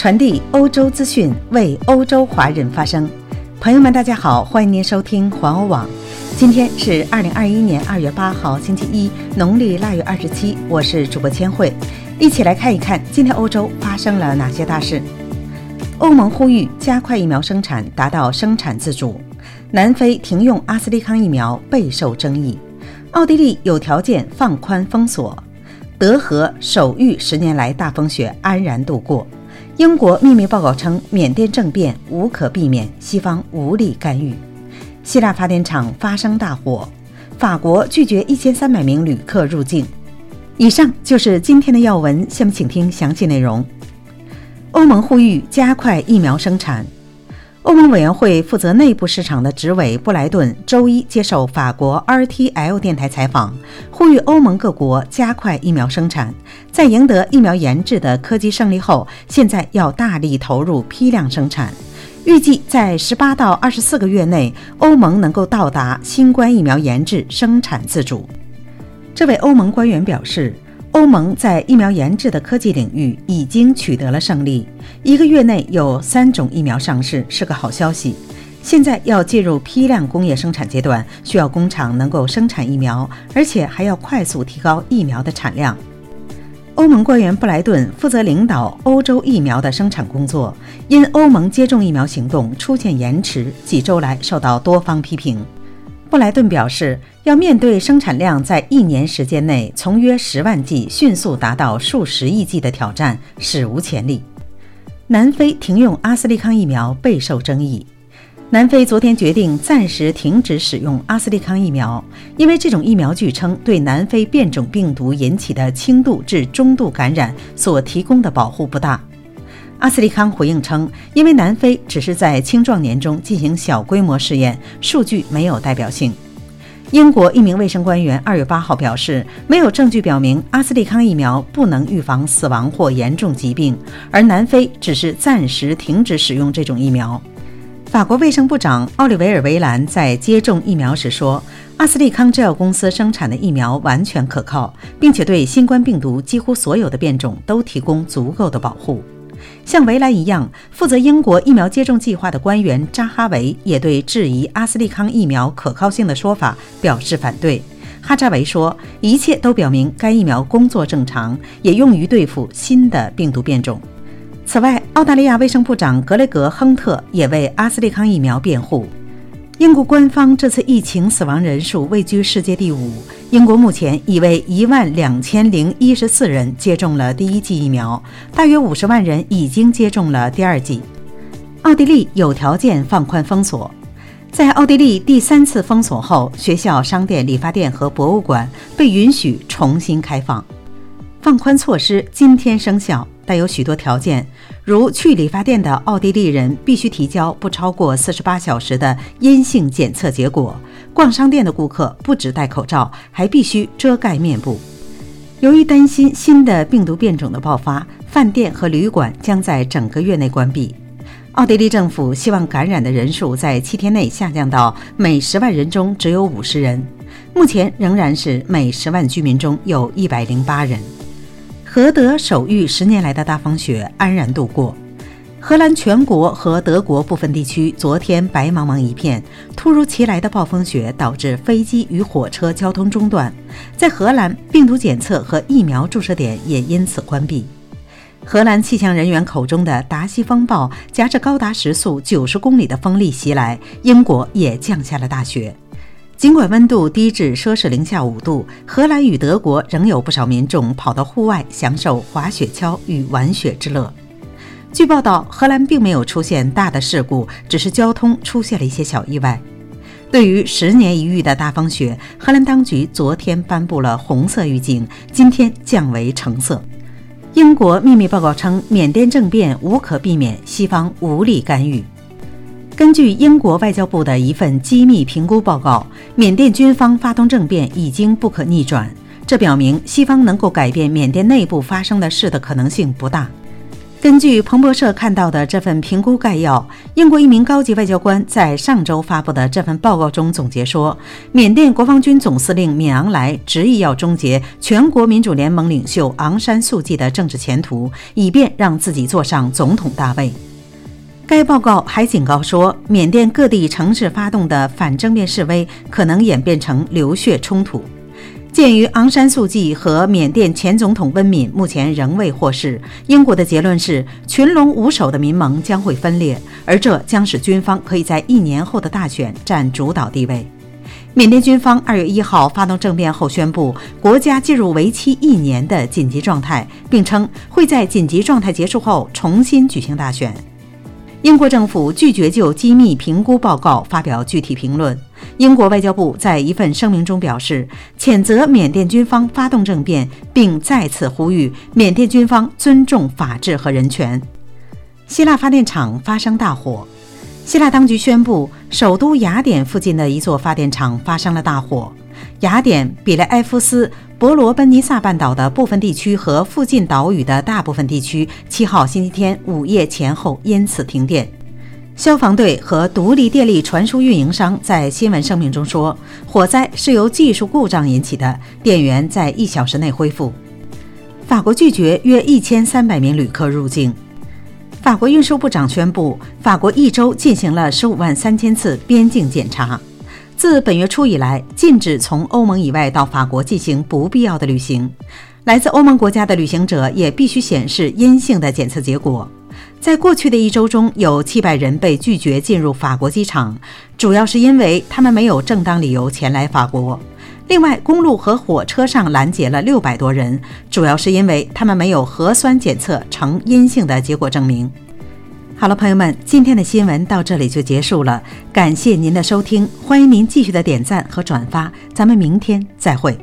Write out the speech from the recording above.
传递欧洲资讯，为欧洲华人发声。朋友们，大家好，欢迎您收听环欧网。今天是二零二一年二月八号，星期一，农历腊月二十七。我是主播千惠，一起来看一看今天欧洲发生了哪些大事。欧盟呼吁加快疫苗生产，达到生产自主。南非停用阿斯利康疫苗备受争议。奥地利有条件放宽封锁。德和首遇十年来大风雪安然度过。英国秘密报告称，缅甸政变无可避免，西方无力干预。希腊发电厂发生大火，法国拒绝一千三百名旅客入境。以上就是今天的要闻，下面请听详细内容。欧盟呼吁加快疫苗生产。欧盟委员会负责内部市场的执委布莱顿周一接受法国 RTL 电台采访，呼吁欧盟各国加快疫苗生产。在赢得疫苗研制的科技胜利后，现在要大力投入批量生产。预计在十八到二十四个月内，欧盟能够到达新冠疫苗研制生产自主。这位欧盟官员表示。欧盟在疫苗研制的科技领域已经取得了胜利，一个月内有三种疫苗上市是个好消息。现在要进入批量工业生产阶段，需要工厂能够生产疫苗，而且还要快速提高疫苗的产量。欧盟官员布莱顿负责领导欧洲疫苗的生产工作，因欧盟接种疫苗行动出现延迟，几周来受到多方批评。布莱顿表示，要面对生产量在一年时间内从约十万剂迅速达到数十亿剂的挑战，史无前例。南非停用阿斯利康疫苗备受争议。南非昨天决定暂时停止使用阿斯利康疫苗，因为这种疫苗据称对南非变种病毒引起的轻度至中度感染所提供的保护不大。阿斯利康回应称，因为南非只是在青壮年中进行小规模试验，数据没有代表性。英国一名卫生官员二月八号表示，没有证据表明阿斯利康疫苗不能预防死亡或严重疾病，而南非只是暂时停止使用这种疫苗。法国卫生部长奥利维尔·维兰在接种疫苗时说，阿斯利康制药公司生产的疫苗完全可靠，并且对新冠病毒几乎所有的变种都提供足够的保护。像维莱一样负责英国疫苗接种计划的官员扎哈维也对质疑阿斯利康疫苗可靠性的说法表示反对。哈扎维说：“一切都表明该疫苗工作正常，也用于对付新的病毒变种。”此外，澳大利亚卫生部长格雷格·亨特也为阿斯利康疫苗辩护。英国官方这次疫情死亡人数位居世界第五。英国目前已为一万两千零一十四人接种了第一剂疫苗，大约五十万人已经接种了第二剂。奥地利有条件放宽封锁。在奥地利第三次封锁后，学校、商店、理发店和博物馆被允许重新开放。放宽措施今天生效。带有许多条件，如去理发店的奥地利人必须提交不超过四十八小时的阴性检测结果；逛商店的顾客不止戴口罩，还必须遮盖面部。由于担心新的病毒变种的爆发，饭店和旅馆将在整个月内关闭。奥地利政府希望感染的人数在七天内下降到每十万人中只有五十人，目前仍然是每十万居民中有一百零八人。何德守遇十年来的大风雪安然度过，荷兰全国和德国部分地区昨天白茫茫一片。突如其来的暴风雪导致飞机与火车交通中断，在荷兰，病毒检测和疫苗注射点也因此关闭。荷兰气象人员口中的达西风暴夹着高达时速九十公里的风力袭来，英国也降下了大雪。尽管温度低至摄氏零下五度，荷兰与德国仍有不少民众跑到户外享受滑雪橇与玩雪之乐。据报道，荷兰并没有出现大的事故，只是交通出现了一些小意外。对于十年一遇的大风雪，荷兰当局昨天颁布了红色预警，今天降为橙色。英国秘密报告称，缅甸政变无可避免，西方无力干预。根据英国外交部的一份机密评估报告，缅甸军方发动政变已经不可逆转，这表明西方能够改变缅甸内部发生的事的可能性不大。根据彭博社看到的这份评估概要，英国一名高级外交官在上周发布的这份报告中总结说，缅甸国防军总司令敏昂莱执意要终结全国民主联盟领袖昂山素季的政治前途，以便让自己坐上总统大位。该报告还警告说，缅甸各地城市发动的反政变示威可能演变成流血冲突。鉴于昂山素季和缅甸前总统温敏目前仍未获释，英国的结论是群龙无首的民盟将会分裂，而这将使军方可以在一年后的大选占主导地位。缅甸军方二月一号发动政变后宣布国家进入为期一年的紧急状态，并称会在紧急状态结束后重新举行大选。英国政府拒绝就机密评估报告发表具体评论。英国外交部在一份声明中表示，谴责缅甸军方发动政变，并再次呼吁缅甸军方尊重法治和人权。希腊发电厂发生大火，希腊当局宣布，首都雅典附近的一座发电厂发生了大火。雅典、比雷埃夫斯、伯罗奔尼撒半岛的部分地区和附近岛屿的大部分地区，七号星期天午夜前后因此停电。消防队和独立电力传输运营商在新闻声明中说，火灾是由技术故障引起的，电源在一小时内恢复。法国拒绝约一千三百名旅客入境。法国运输部长宣布，法国一周进行了十五万三千次边境检查。自本月初以来，禁止从欧盟以外到法国进行不必要的旅行。来自欧盟国家的旅行者也必须显示阴性的检测结果。在过去的一周中，有七百人被拒绝进入法国机场，主要是因为他们没有正当理由前来法国。另外，公路和火车上拦截了六百多人，主要是因为他们没有核酸检测呈阴性的结果证明。好了，朋友们，今天的新闻到这里就结束了，感谢您的收听，欢迎您继续的点赞和转发，咱们明天再会。